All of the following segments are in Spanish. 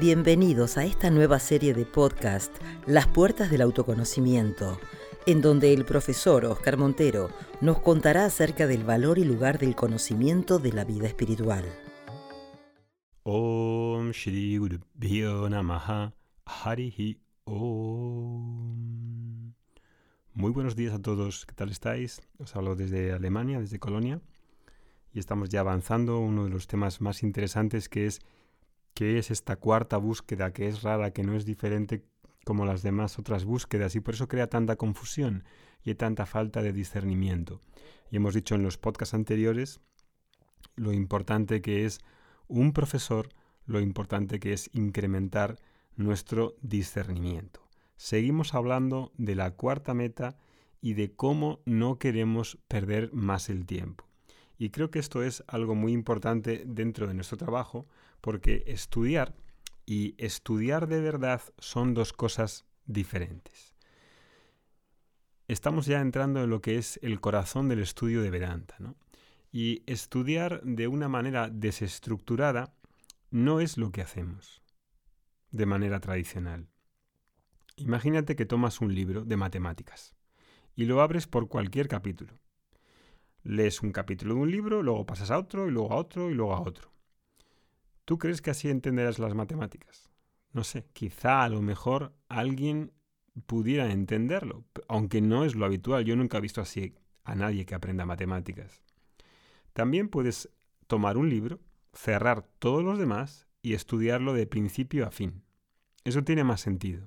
Bienvenidos a esta nueva serie de podcast, Las Puertas del Autoconocimiento, en donde el profesor Oscar Montero nos contará acerca del valor y lugar del conocimiento de la vida espiritual. Om Shri Namaha Harihi Om. Muy buenos días a todos, ¿qué tal estáis? Os hablo desde Alemania, desde Colonia, y estamos ya avanzando uno de los temas más interesantes que es qué es esta cuarta búsqueda que es rara, que no es diferente como las demás otras búsquedas y por eso crea tanta confusión y tanta falta de discernimiento. Y hemos dicho en los podcasts anteriores lo importante que es un profesor, lo importante que es incrementar nuestro discernimiento. Seguimos hablando de la cuarta meta y de cómo no queremos perder más el tiempo. Y creo que esto es algo muy importante dentro de nuestro trabajo porque estudiar y estudiar de verdad son dos cosas diferentes. Estamos ya entrando en lo que es el corazón del estudio de Vedanta, ¿no? Y estudiar de una manera desestructurada no es lo que hacemos de manera tradicional. Imagínate que tomas un libro de matemáticas y lo abres por cualquier capítulo. Lees un capítulo de un libro, luego pasas a otro y luego a otro y luego a otro. ¿Tú crees que así entenderás las matemáticas? No sé, quizá a lo mejor alguien pudiera entenderlo, aunque no es lo habitual. Yo nunca he visto así a nadie que aprenda matemáticas. También puedes tomar un libro, cerrar todos los demás y estudiarlo de principio a fin. Eso tiene más sentido.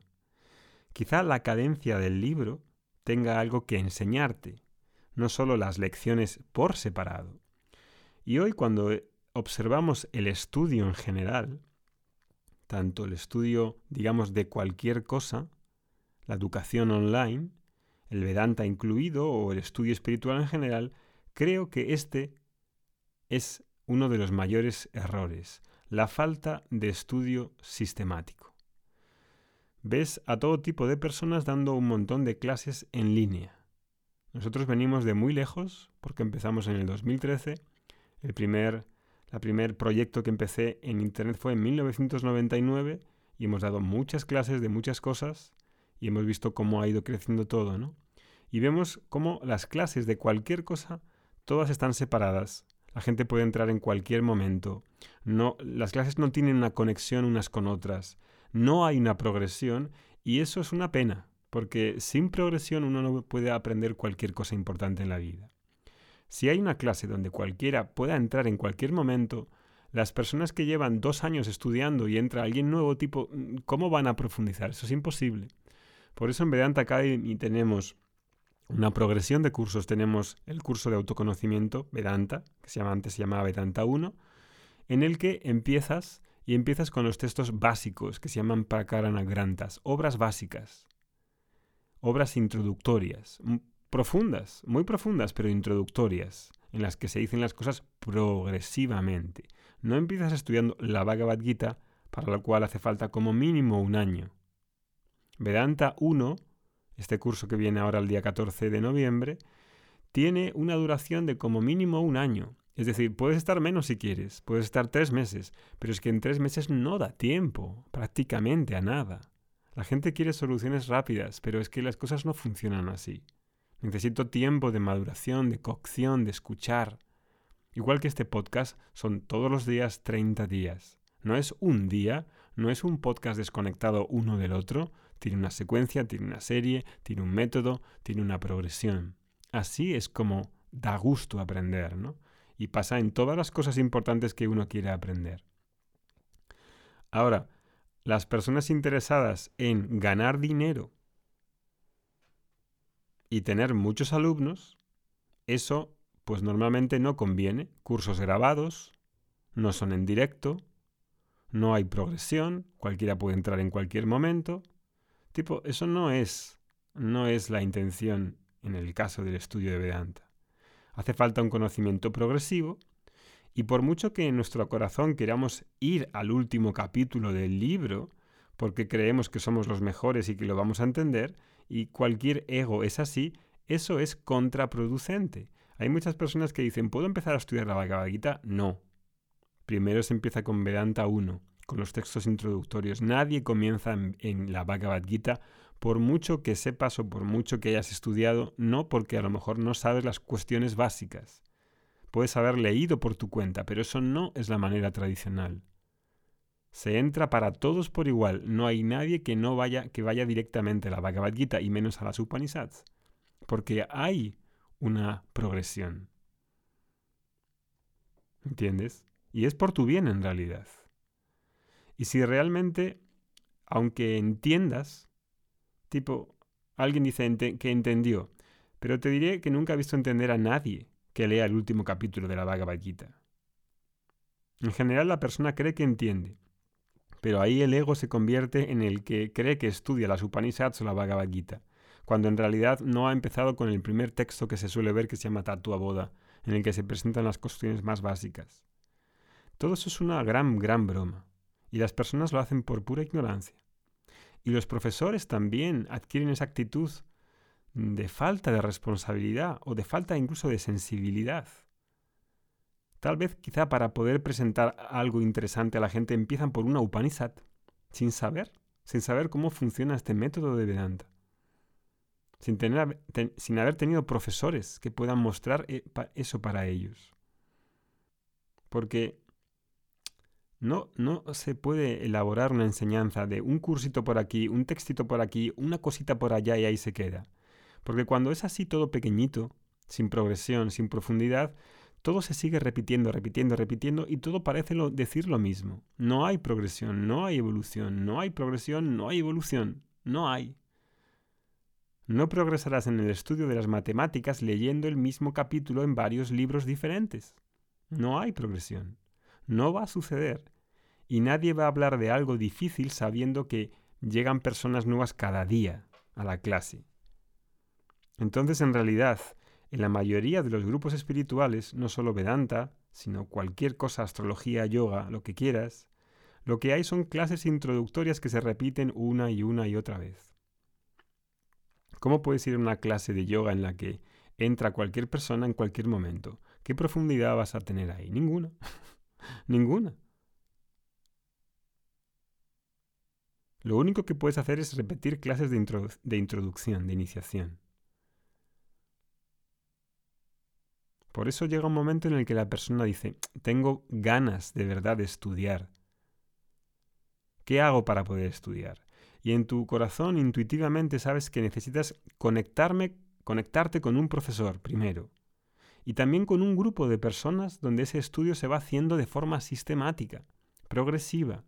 Quizá la cadencia del libro tenga algo que enseñarte, no solo las lecciones por separado. Y hoy cuando observamos el estudio en general, tanto el estudio, digamos, de cualquier cosa, la educación online, el Vedanta incluido o el estudio espiritual en general, creo que este es uno de los mayores errores, la falta de estudio sistemático. Ves a todo tipo de personas dando un montón de clases en línea. Nosotros venimos de muy lejos porque empezamos en el 2013. El primer el primer proyecto que empecé en Internet fue en 1999 y hemos dado muchas clases de muchas cosas y hemos visto cómo ha ido creciendo todo, ¿no? Y vemos cómo las clases de cualquier cosa, todas están separadas. La gente puede entrar en cualquier momento. No, las clases no tienen una conexión unas con otras. No hay una progresión y eso es una pena, porque sin progresión uno no puede aprender cualquier cosa importante en la vida. Si hay una clase donde cualquiera pueda entrar en cualquier momento, las personas que llevan dos años estudiando y entra alguien nuevo, tipo, mm, ¿cómo van a profundizar? Eso es imposible. Por eso en Vedanta Academy tenemos una progresión de cursos. Tenemos el curso de autoconocimiento, Vedanta, que antes se llamaba Vedanta 1, en el que empiezas y empiezas con los textos básicos que se llaman Prakarana Grantas, obras básicas, obras introductorias, profundas, muy profundas, pero introductorias, en las que se dicen las cosas progresivamente. No empiezas estudiando la Bhagavad Gita, para lo cual hace falta como mínimo un año. Vedanta 1, este curso que viene ahora el día 14 de noviembre, tiene una duración de como mínimo un año. Es decir, puedes estar menos si quieres, puedes estar tres meses, pero es que en tres meses no da tiempo, prácticamente a nada. La gente quiere soluciones rápidas, pero es que las cosas no funcionan así. Necesito tiempo de maduración, de cocción, de escuchar. Igual que este podcast, son todos los días 30 días. No es un día, no es un podcast desconectado uno del otro, tiene una secuencia, tiene una serie, tiene un método, tiene una progresión. Así es como da gusto aprender, ¿no? Y pasa en todas las cosas importantes que uno quiere aprender. Ahora, las personas interesadas en ganar dinero y tener muchos alumnos, eso pues normalmente no conviene. Cursos grabados, no son en directo, no hay progresión, cualquiera puede entrar en cualquier momento. Tipo, eso no es no es la intención en el caso del estudio de Vedanta. Hace falta un conocimiento progresivo y por mucho que en nuestro corazón queramos ir al último capítulo del libro, porque creemos que somos los mejores y que lo vamos a entender, y cualquier ego es así, eso es contraproducente. Hay muchas personas que dicen, ¿puedo empezar a estudiar la Bhagavad Gita? No. Primero se empieza con Vedanta 1, con los textos introductorios. Nadie comienza en, la Bhagavad Gita por mucho que sepas o por mucho que hayas estudiado, no porque a lo mejor no sabes las cuestiones básicas. Puedes haber leído por tu cuenta, pero eso no es la manera tradicional. Se entra para todos por igual. No hay nadie que no vaya, que vaya directamente a la Bhagavad Gita y menos a las Upanishads. Porque hay una progresión. ¿Entiendes? Y es por tu bien en realidad. Y si realmente, aunque entiendas, tipo, alguien dice que entendió, pero te diré que nunca he visto entender a nadie que lea el último capítulo de la Bhagavad Gita. En general la persona cree que entiende, pero ahí el ego se convierte en el que cree que estudia las Upanishads o la Bhagavad Gita, cuando en realidad no ha empezado con el primer texto que se suele ver que se llama Tatua Boda, en el que se presentan las cuestiones más básicas. Todo eso es una gran, gran broma, y las personas lo hacen por pura ignorancia. Y los profesores también adquieren esa actitud de falta de responsabilidad o de falta incluso de sensibilidad. Tal vez quizá para poder presentar algo interesante a la gente empiezan por una Upanishad, sin saber, sin saber cómo funciona este método de Vedanta. Sin, tener, sin haber tenido profesores que puedan mostrar eh, eso para ellos. Porque no, no se puede elaborar una enseñanza de un cursito por aquí, un textito por aquí, una cosita por allá y ahí se queda. Porque cuando es así todo pequeñito, sin progresión, sin profundidad, todo se sigue repitiendo, repitiendo, repitiendo y todo parece decir lo mismo. No hay progresión, no hay evolución, no hay progresión, no hay evolución, no hay. No progresarás en el estudio de las matemáticas leyendo el mismo capítulo en varios libros diferentes. No hay progresión. No va a suceder. Y nadie va a hablar de algo difícil sabiendo que llegan personas nuevas cada día a la clase. Entonces, en realidad, en la mayoría de los grupos espirituales, no solo Vedanta, sino cualquier cosa, astrología, yoga, lo que quieras, lo que hay son clases introductorias que se repiten una y una y otra vez. ¿Cómo puedes ir a una clase de yoga en la que entra cualquier persona en cualquier momento? ¿Qué profundidad vas a tener ahí? Ninguna. Ninguna. Lo único que puedes hacer es repetir clases de, de introducción, de iniciación. Por eso llega un momento en el que la persona dice, tengo ganas de verdad de estudiar. ¿Qué hago para poder estudiar? Y en tu corazón intuitivamente sabes que necesitas conectarme, conectarte con un profesor primero. Y también con un grupo de personas donde ese estudio se va haciendo de forma sistemática, progresiva,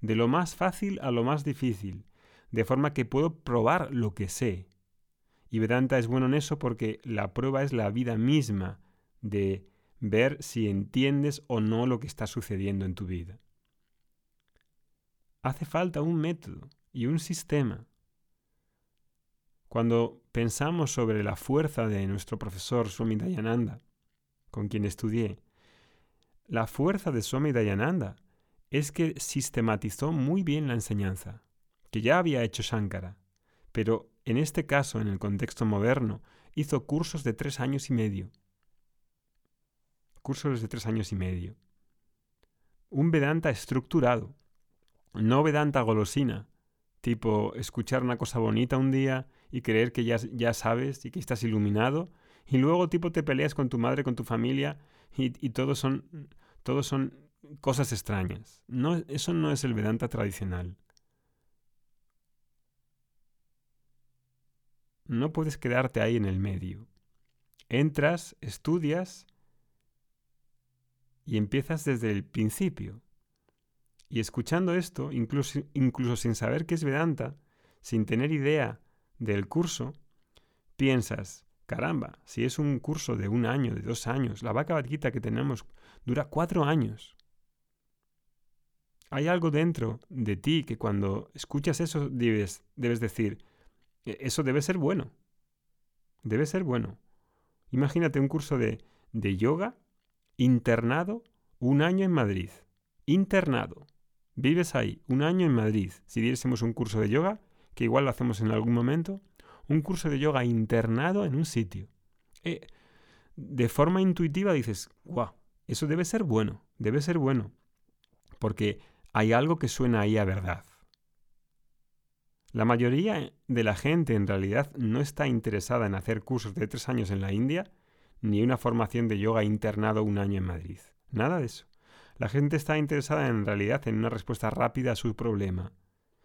de lo más fácil a lo más difícil, de forma que puedo probar lo que sé. Y Vedanta es bueno en eso porque la prueba es la vida misma de ver si entiendes o no lo que está sucediendo en tu vida. Hace falta un método y un sistema. Cuando pensamos sobre la fuerza de nuestro profesor Swami Dayananda, con quien estudié, la fuerza de Swami Dayananda es que sistematizó muy bien la enseñanza, que ya había hecho Shankara, pero en este caso, en el contexto moderno, hizo cursos de tres años y medio cursos de tres años y medio. Un Vedanta estructurado, no Vedanta golosina, tipo escuchar una cosa bonita un día y creer que ya, ya sabes y que estás iluminado, y luego tipo te peleas con tu madre, con tu familia, y, y todos son, son cosas extrañas. No, eso no es el Vedanta tradicional. No puedes quedarte ahí en el medio. Entras, estudias y empiezas desde el principio. Y escuchando esto, incluso, incluso sin saber qué es Vedanta, sin tener idea del curso, piensas, caramba, si es un curso de un año, de dos años, la vaca Gita que tenemos dura cuatro años. Hay algo dentro de ti que cuando escuchas eso debes, debes decir, e-, eso debe ser bueno. Debe ser bueno. Imagínate un curso de, de yoga Internado un año en Madrid. Internado. Vives ahí un año en Madrid. Si diésemos un curso de yoga, que igual lo hacemos en algún momento, un curso de yoga internado en un sitio. Eh, de forma intuitiva dices, wow, eso debe ser bueno, debe ser bueno. Porque hay algo que suena ahí a verdad. La mayoría de la gente en realidad no está interesada en hacer cursos de tres años en la India, ni una formación de yoga internado un año en Madrid. Nada de eso. La gente está interesada en realidad en una respuesta rápida a su problema,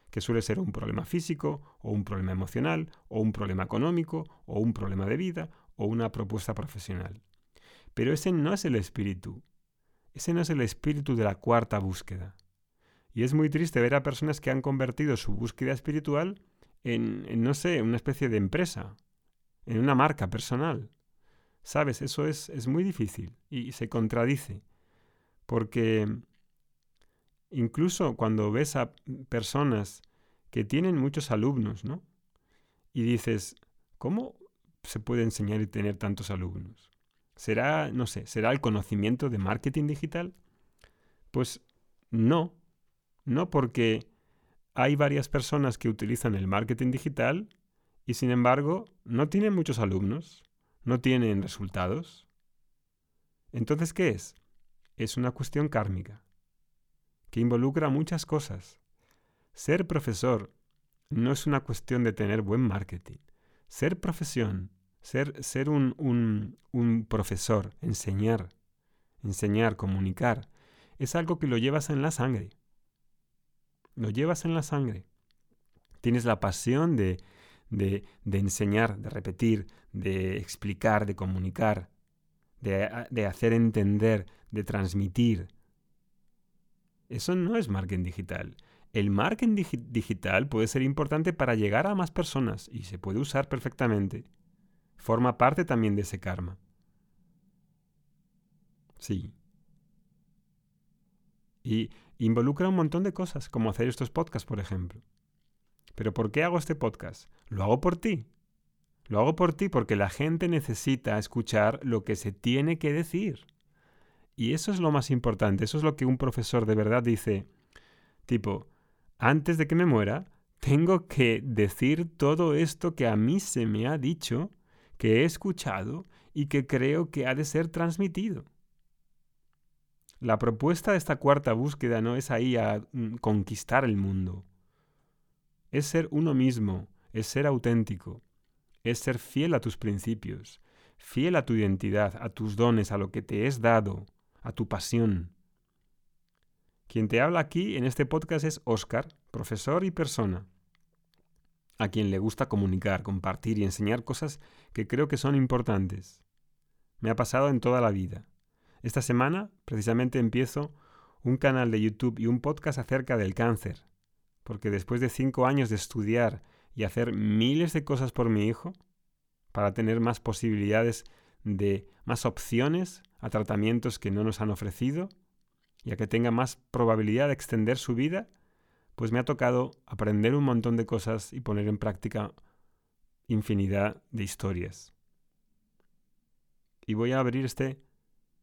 que suele ser un problema físico, o un problema emocional, o un problema económico, o un problema de vida, o una propuesta profesional. Pero ese no es el espíritu. Ese no es el espíritu de la cuarta búsqueda. Y es muy triste ver a personas que han convertido su búsqueda espiritual en, no sé, una especie de empresa, en una marca personal. ¿Sabes? Eso es, es muy difícil y se contradice. Porque incluso cuando ves a personas que tienen muchos alumnos, ¿no? Y dices, ¿cómo se puede enseñar y tener tantos alumnos? ¿Será, no sé, será el conocimiento de marketing digital? Pues no, no porque hay varias personas que utilizan el marketing digital y sin embargo no tienen muchos alumnos, no tienen resultados. Entonces, ¿qué es? Es una cuestión kármica, que involucra muchas cosas. Ser profesor no es una cuestión de tener buen marketing. Ser profesión, ser, ser un, un, un profesor, enseñar, enseñar, comunicar, es algo que lo llevas en la sangre. Lo llevas en la sangre. Tienes la pasión de, de, enseñar, de repetir, de explicar, de comunicar, de, hacer entender, de transmitir. Eso no es marketing digital. El marketing digital puede ser importante para llegar a más personas y se puede usar perfectamente. Forma parte también de ese karma. Sí. Y involucra un montón de cosas, como hacer estos podcasts, por ejemplo. Pero ¿por qué hago este podcast? Lo hago por ti. Lo hago por ti porque la gente necesita escuchar lo que se tiene que decir. Y eso es lo más importante, eso es lo que un profesor de verdad dice. Tipo, antes de que me muera, tengo que decir todo esto que a mí se me ha dicho, que he escuchado y que creo que ha de ser transmitido. La propuesta de esta cuarta búsqueda no es ahí a mm, conquistar el mundo. Es ser uno mismo, es ser auténtico, es ser fiel a tus principios, fiel a tu identidad, a tus dones, a lo que te es dado, a tu pasión. Quien te habla aquí en este podcast es Oscar, profesor y persona, a quien le gusta comunicar, compartir y enseñar cosas que creo que son importantes. Me ha pasado en toda la vida. Esta semana, precisamente, empiezo un canal de YouTube y un podcast acerca del cáncer, porque después de cinco años de estudiar y hacer miles de cosas por mi hijo, para tener más posibilidades de más opciones a tratamientos que no nos han ofrecido, y a que tenga más probabilidad de extender su vida, pues me ha tocado aprender un montón de cosas y poner en práctica infinidad de historias. Y voy a abrir este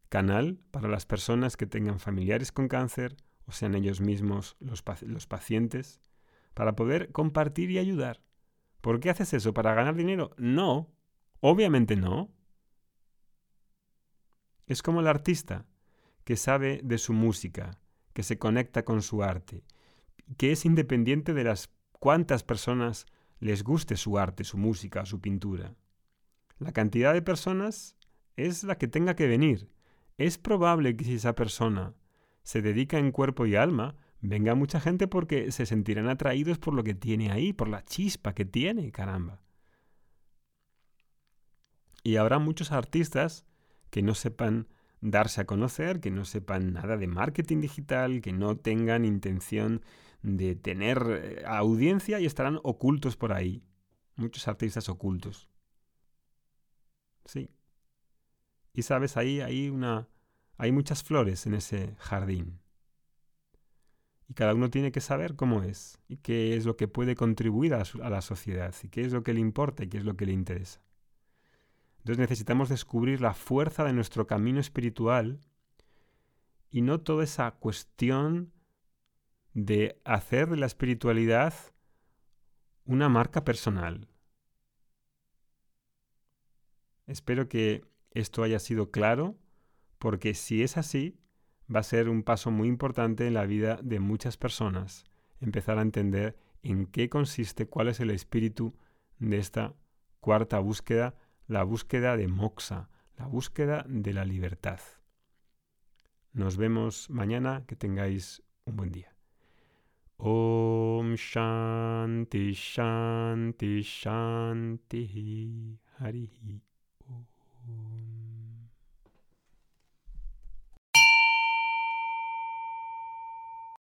canal para las personas que tengan familiares con cáncer o sean ellos mismos los, los pacientes, para poder compartir y ayudar. ¿Por qué haces eso? ¿Para ganar dinero? No, obviamente no. Es como el artista que sabe de su música, que se conecta con su arte, que es independiente de las cuantas personas les guste su arte, su música, su pintura. La cantidad de personas es la que tenga que venir es probable que si esa persona se dedica en cuerpo y alma, venga mucha gente porque se sentirán atraídos por lo que tiene ahí, por la chispa que tiene, caramba. Y habrá muchos artistas que no sepan darse a conocer, que no sepan nada de marketing digital, que no tengan intención de tener eh, audiencia y estarán ocultos por ahí. Muchos artistas ocultos. Sí. Y sabes, ahí hay una hay muchas flores en ese jardín. Y cada uno tiene que saber cómo es y qué es lo que puede contribuir a, la sociedad y qué es lo que le importa y qué es lo que le interesa. Entonces necesitamos descubrir la fuerza de nuestro camino espiritual y no toda esa cuestión de hacer de la espiritualidad una marca personal. Espero que esto haya sido claro porque si es así, va a ser un paso muy importante en la vida de muchas personas, empezar a entender en qué consiste, cuál es el espíritu de esta cuarta búsqueda, la búsqueda de moxa, la búsqueda de la libertad. Nos vemos mañana, que tengáis un buen día. Om Shanti Shanti Shanti Hari Om